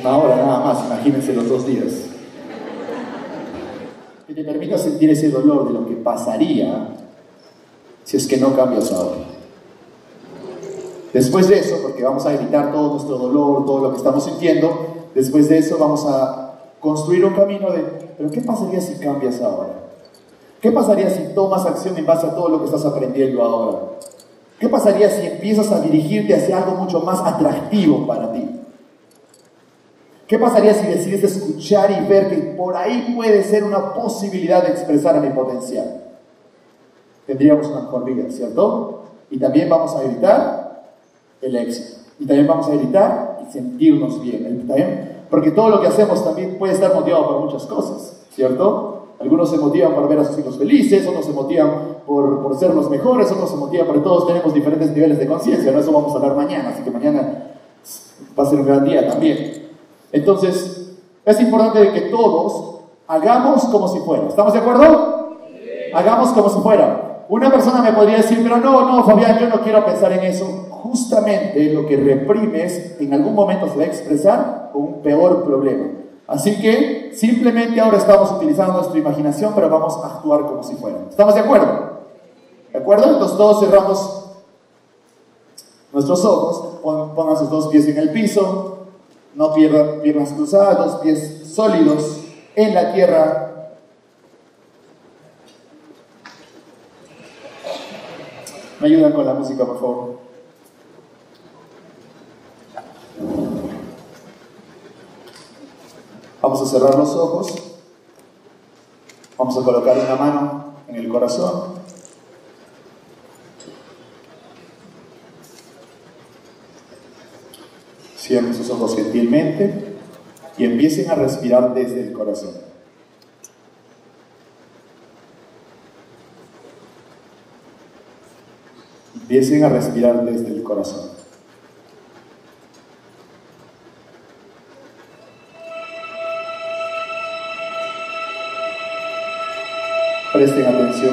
Una hora nada más, imagínense los dos días. Que te permita sentir ese dolor de lo que pasaría si es que no cambias ahora. Después de eso, porque vamos a evitar todo nuestro dolor, todo lo que estamos sintiendo, Después de eso vamos a construir un camino de, pero ¿qué pasaría si cambias ahora? ¿Qué pasaría si tomas acción en base a todo lo que estás aprendiendo ahora? ¿Qué pasaría si empiezas a dirigirte hacia algo mucho más atractivo para ti? ¿Qué pasaría si decides escuchar y ver que por ahí puede ser una posibilidad de expresar mi potencial? Tendríamos una mejor vida, ¿cierto? Y también vamos a evitar el éxito. Y también vamos a evitar sentirnos bien. ¿También? Porque todo lo que hacemos también puede estar motivado por muchas cosas, ¿cierto? Algunos se motivan por ver a sus hijos felices, otros se motivan por, por ser los mejores, otros se motivan porque todos tenemos diferentes niveles de conciencia. No eso vamos a hablar mañana, así que mañana va a ser un gran día también. Entonces, es importante que todos hagamos como si fuera. ¿Estamos de acuerdo? Hagamos como si fuera. Una persona me podría decir, pero no, no, Fabián, yo no quiero pensar en eso. Justamente lo que reprimes en algún momento se va a expresar con un peor problema. Así que simplemente ahora estamos utilizando nuestra imaginación, pero vamos a actuar como si fuera. ¿Estamos de acuerdo? ¿De acuerdo? Entonces todos cerramos nuestros ojos, pongan sus dos pies en el piso, no pierdan piernas cruzadas, dos pies sólidos en la tierra. Me ayudan con la música, por favor. Vamos a cerrar los ojos. Vamos a colocar una mano en el corazón. Cierren sus ojos gentilmente y empiecen a respirar desde el corazón. Empiecen a respirar desde el corazón.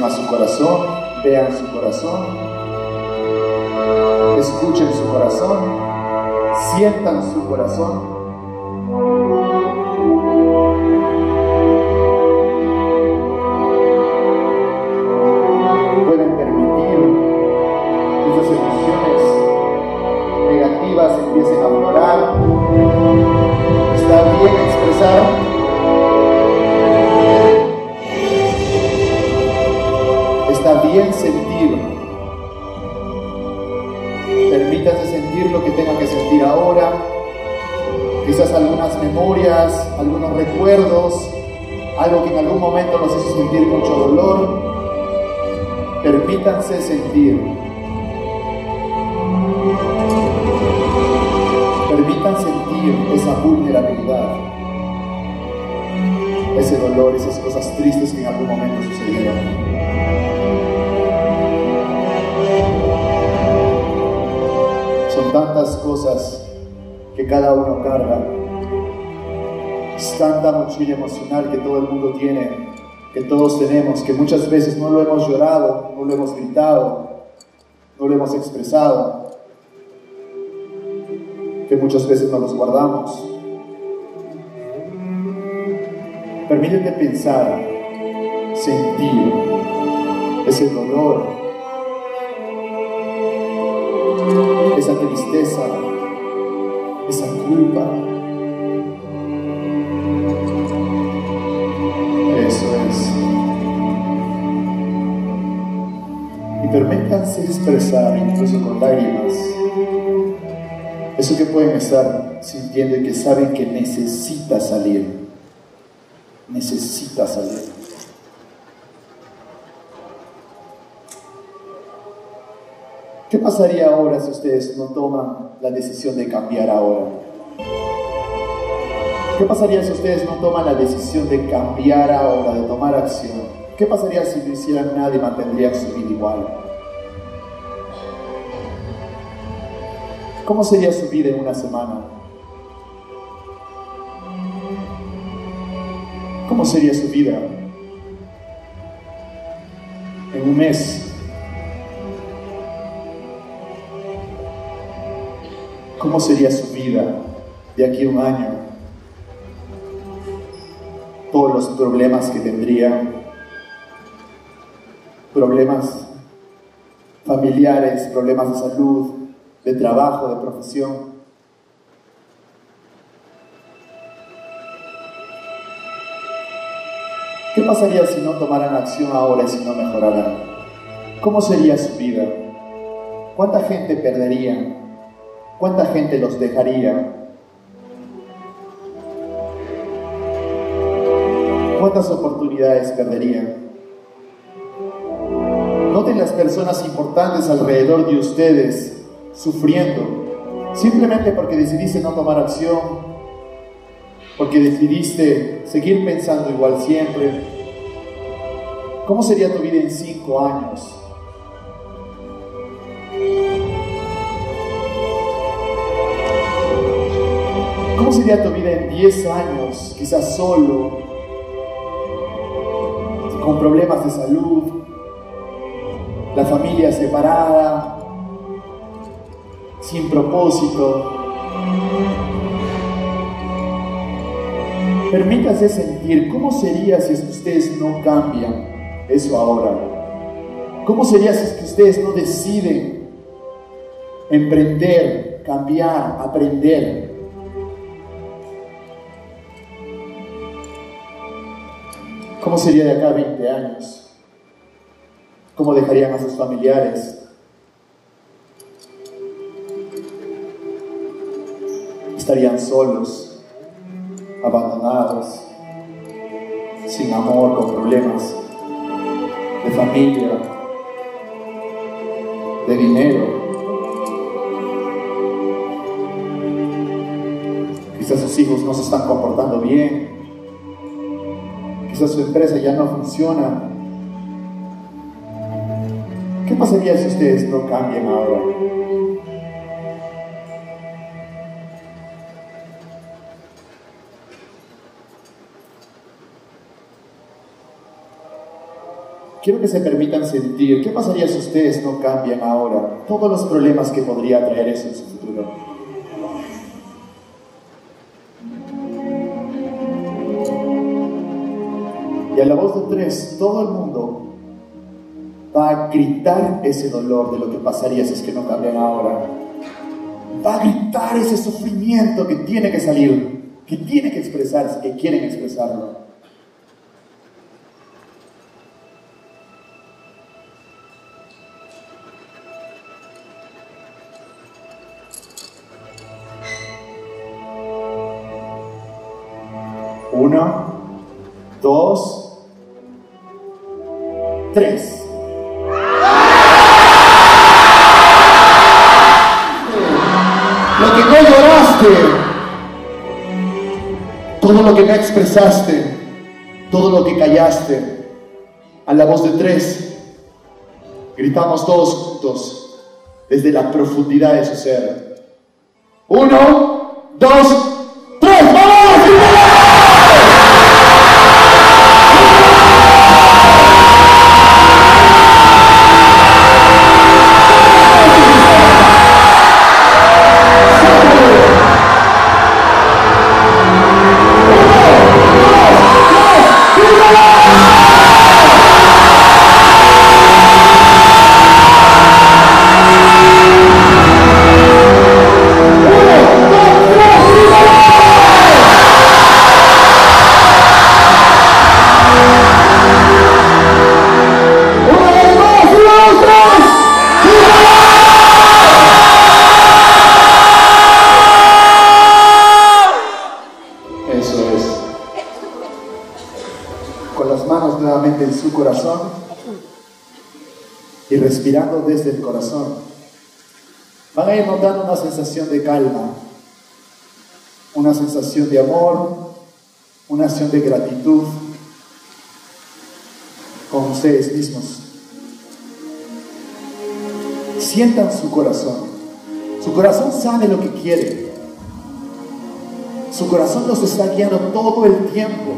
A su corazón, vean su corazón, escuchen su corazón, sientan su corazón. Está bien sentir. Permítanse sentir lo que tenga que sentir ahora quizás algunas memorias, algunos recuerdos, algo que en algún momento nos hizo sentir mucho dolor. Permítanse sentir. Permitan sentir esa vulnerabilidad, ese dolor, esas cosas tristes que en algún momento sucedieron. Tantas cosas que cada uno carga. Es tanta mochila emocional que todo el mundo tiene, que todos tenemos, que muchas veces no lo hemos llorado, no lo hemos gritado, no lo hemos expresado, que muchas veces no los guardamos. Permítete pensar, sentir ese dolor, esa tristeza, esa culpa. Eso es. Y permítanse expresar, incluso con lágrimas, eso que pueden estar sintiendo y que saben que necesita salir. Necesita salir. ¿Qué pasaría ahora si ustedes no toman la decisión de cambiar ahora? ¿Qué pasaría si ustedes no toman la decisión de cambiar ahora, de tomar acción? ¿Qué pasaría si no hicieran nada y mantendrían su vida igual? ¿Cómo sería su vida en una semana? ¿Cómo sería su vida en un mes? ¿Cómo sería su vida de aquí a un año? Todos los problemas que tendría, problemas familiares, problemas de salud, de trabajo, de profesión. ¿Qué pasaría si no tomaran acción ahora y si no mejoraran? ¿Cómo sería su vida? ¿Cuánta gente perdería? ¿Cuánta gente los dejaría? ¿Cuántas oportunidades perderían? Noten las personas importantes alrededor de ustedes sufriendo, simplemente porque decidiste no tomar acción, porque decidiste seguir pensando igual siempre, ¿Cómo sería tu vida en cinco años? Sería tu vida en 10 años? Quizás solo, con problemas de salud, la familia separada, sin propósito. Permítase sentir cómo sería si es que ustedes no cambian eso ahora. ¿Cómo sería si es que ustedes no deciden emprender, cambiar, aprender? ¿Cómo sería de acá a 20 años? ¿Cómo dejarían a sus familiares? Estarían solos, abandonados, sin amor, con problemas de familia, de dinero. Quizás sus hijos no se están comportando bien, quizás su empresa ya no funciona. ¿Qué pasaría si ustedes no cambian ahora? Quiero que se permitan sentir, ¿qué pasaría si ustedes no cambian ahora? Todos los problemas que podría traer eso en su futuro. La voz de tres, todo el mundo va a gritar ese dolor de lo que pasaría si es que no cambian ahora. Va a gritar ese sufrimiento que tiene que salir, que tiene que expresarse, que quieren expresarlo. 3. Lo que no lloraste, todo lo que no expresaste, todo lo que callaste, a la voz de tres, gritamos todos juntos desde la profundidad de su ser. Uno, dos, sensación de calma, una sensación de amor, una acción de gratitud con ustedes mismos. Sientan su corazón. Su corazón sabe lo que quiere. Su corazón los está guiando todo el tiempo.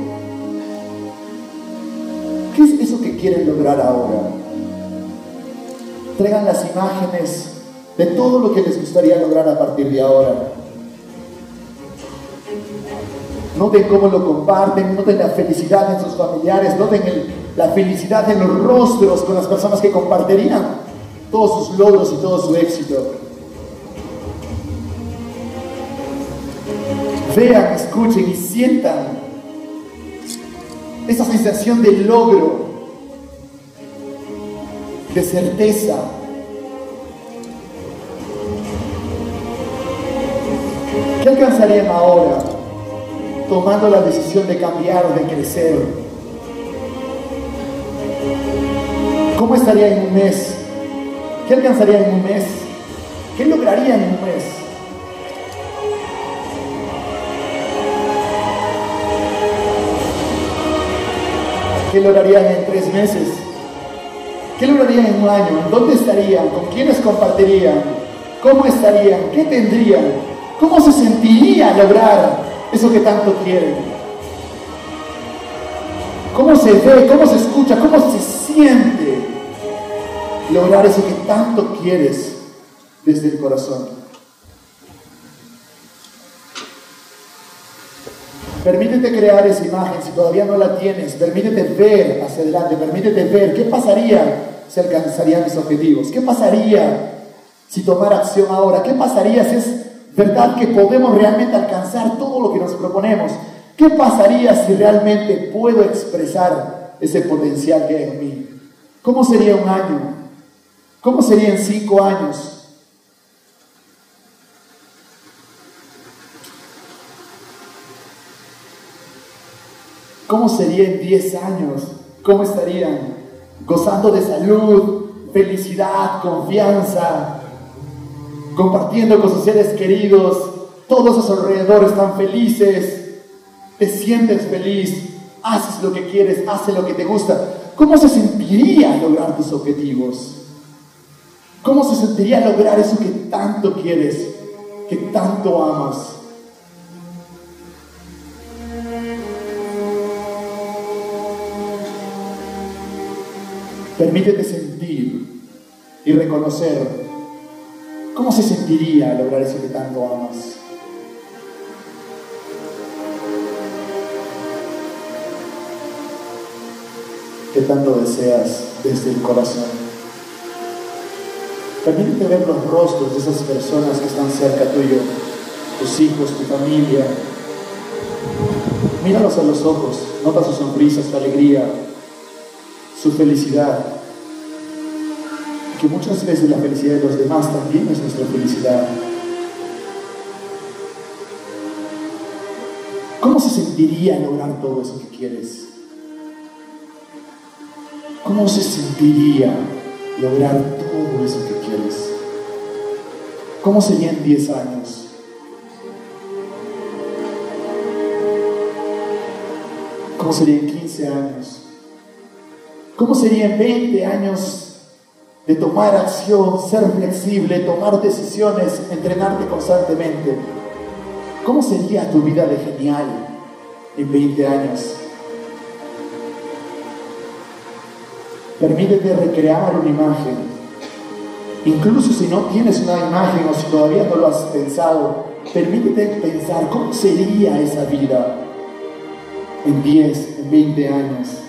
¿Qué es eso que quieren lograr ahora? Traigan las imágenes de todo lo que les gustaría lograr a partir de ahora. Noten cómo lo comparten, noten la felicidad en sus familiares, noten el- la felicidad en los rostros con las personas que compartirían todos sus logros y todo su éxito. Vean, escuchen y sientan esa sensación de logro, de certeza. ¿Qué alcanzarían ahora tomando la decisión de cambiar o de crecer? ¿Cómo estaría en un mes? ¿Qué alcanzarían en un mes? ¿Qué lograrían en un mes? ¿qué lograrían en tres meses? ¿Qué lograrían en un año? ¿Dónde estarían? ¿Con quiénes compartirían? ¿Cómo estarían? ¿Qué tendrían? ¿Cómo se sentiría lograr eso que tanto quieren? ¿Cómo se ve? ¿Cómo se escucha? ¿Cómo se siente lograr eso que tanto quieres desde el corazón? Permítete crear esa imagen si todavía no la tienes. Permítete ver hacia adelante. Permítete ver qué pasaría si alcanzarían mis objetivos. ¿Qué pasaría si tomar acción ahora? ¿Qué pasaría si es verdad que podemos realmente alcanzar todo lo que nos proponemos? ¿Qué pasaría si realmente puedo expresar ese potencial que hay en mí? ¿Cómo sería un año? ¿Cómo sería en cinco años? ¿Cómo sería en 10 años? ¿Cómo estarían? Gozando de salud, felicidad, confianza, compartiendo con sus seres queridos, todos a su alrededor están felices, te sientes feliz, haces lo que quieres, haces lo que te gusta. ¿Cómo se sentiría lograr tus objetivos? ¿Cómo se sentiría lograr eso que tanto quieres, que tanto amas? Permítete sentir y reconocer cómo se sentiría lograr eso que tanto amas. que tanto deseas desde el corazón. Permítete ver los rostros de esas personas que están cerca tuyo, tus hijos, tu familia. Míralos a los ojos, nota su sonrisa, su alegría, su felicidad. Que muchas veces la felicidad de los demás también es nuestra felicidad. ¿Cómo se sentiría lograr todo eso que quieres? ¿Cómo se sentiría lograr todo eso que quieres? ¿Cómo sería en 10 años? ¿Cómo sería en 15 años? ¿Cómo sería en 20 años de tomar acción, ser flexible, tomar decisiones, entrenarte constantemente? ¿Cómo sería tu vida de genial en 20 años? Permítete recrear una imagen. Incluso si no tienes una imagen o si todavía no lo has pensado, permítete pensar cómo sería esa vida en 10, en 20 años.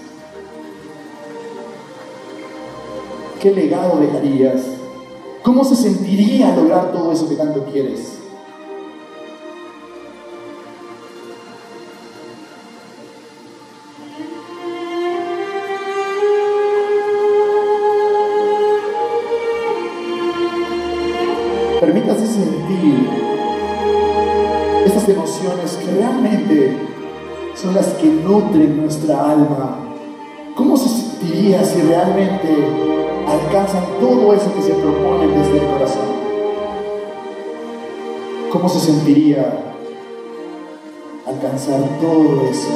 ¿Qué legado dejarías? ¿Cómo se sentiría lograr todo eso que tanto quieres? Permítase sentir estas emociones que realmente son las que nutren nuestra alma. ¿Cómo se sentiría si realmente alcanzan todo eso que se proponen desde el corazón? ¿Cómo se sentiría alcanzar todo eso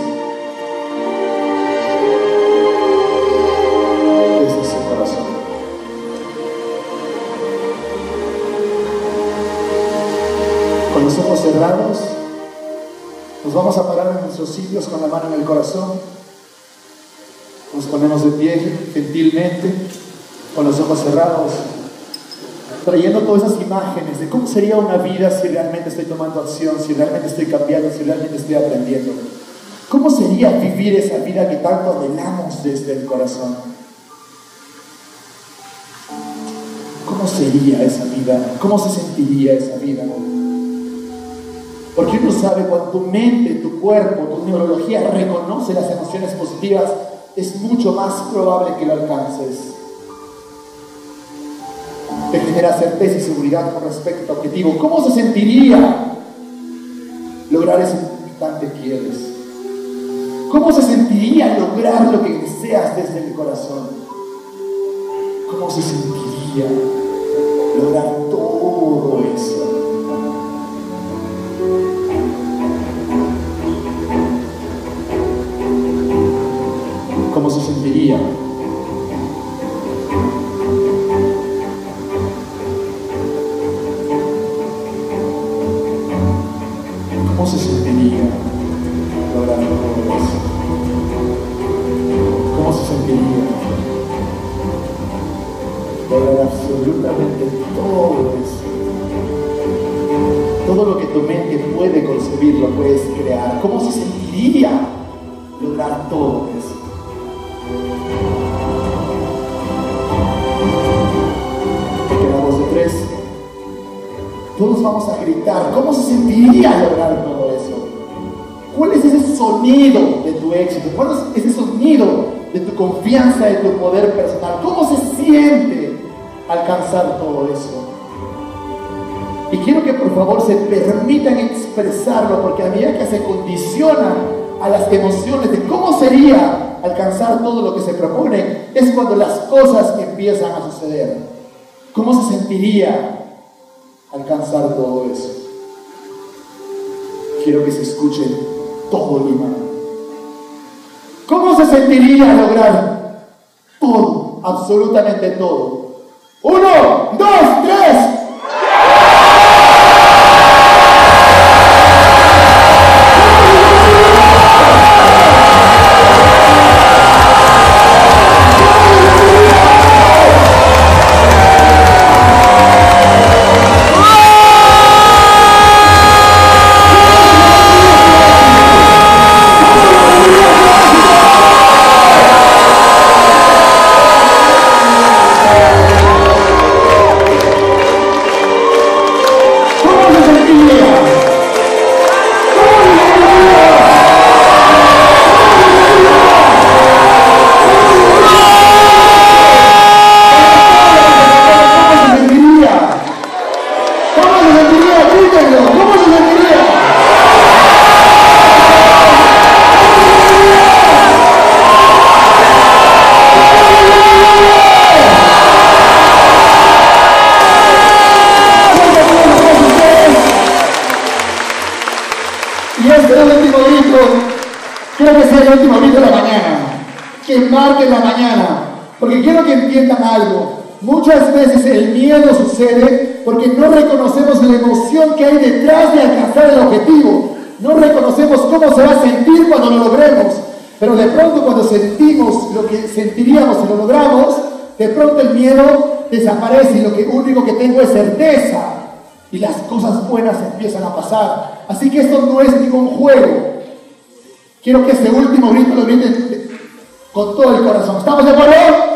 desde su corazón? Con los ojos cerrados, nos vamos a parar en nuestros sitios con la mano en el corazón. Nos ponemos de pie gentilmente, con los ojos cerrados, trayendo todas esas imágenes de cómo sería una vida si realmente estoy tomando acción, si realmente estoy cambiando, si realmente estoy aprendiendo. ¿Cómo sería vivir esa vida que tanto anhelamos desde el corazón? ¿Cómo sería esa vida? ¿Cómo se sentiría esa vida? Porque uno sabe cuando tu mente, tu cuerpo, tu neurología reconoce las emociones positivas, es mucho más probable que lo alcances. Te genera certeza y seguridad con respecto a objetivo. ¿Cómo se sentiría lograr eso que tanto quieres? ¿Cómo se sentiría lograr lo que deseas desde el corazón? ¿Cómo se sentiría lograr todo favor se permitan expresarlo, porque a medida que se condiciona a las emociones de cómo sería alcanzar todo lo que se propone, es cuando las cosas empiezan a suceder. ¿Cómo se sentiría alcanzar todo eso? Quiero que se escuche todo Lima. ¿Cómo se sentiría lograr todo, absolutamente todo? Uno, dos, tres. Hay detrás de alcanzar el objetivo. No reconocemos cómo se va a sentir cuando lo logremos. Pero de pronto cuando sentimos lo que sentiríamos si lo logramos, de pronto el miedo desaparece y lo que único que tengo es certeza y las cosas buenas empiezan a pasar. Así que esto no es ningún juego. Quiero que este último grito lo griten con todo el corazón. ¿Estamos de acuerdo?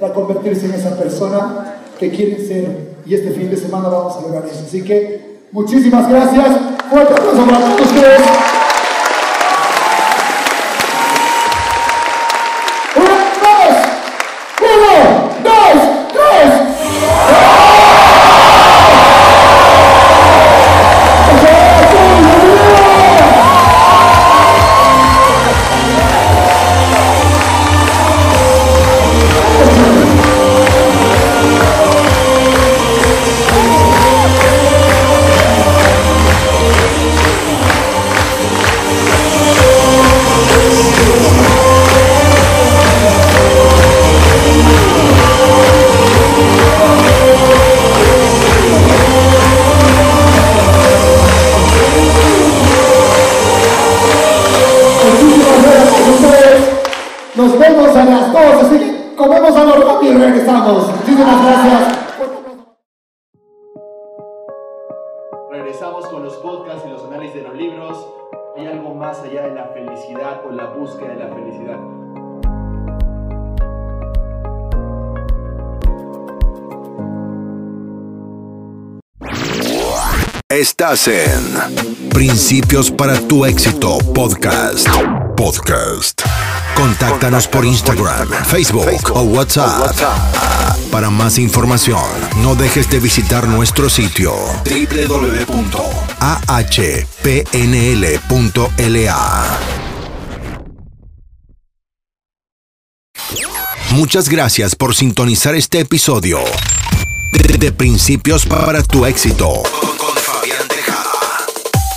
Para convertirse en esa persona que quieren ser. Y este fin de semana vamos a lograr eso. Así que muchísimas gracias. Fuerte aplauso para Estás en Principios para tu éxito podcast. Podcast. Contáctanos por Instagram, Facebook o WhatsApp. Para más información, no dejes de visitar nuestro sitio www.ahpnl.la. Muchas gracias por sintonizar este episodio de, Principios para tu éxito.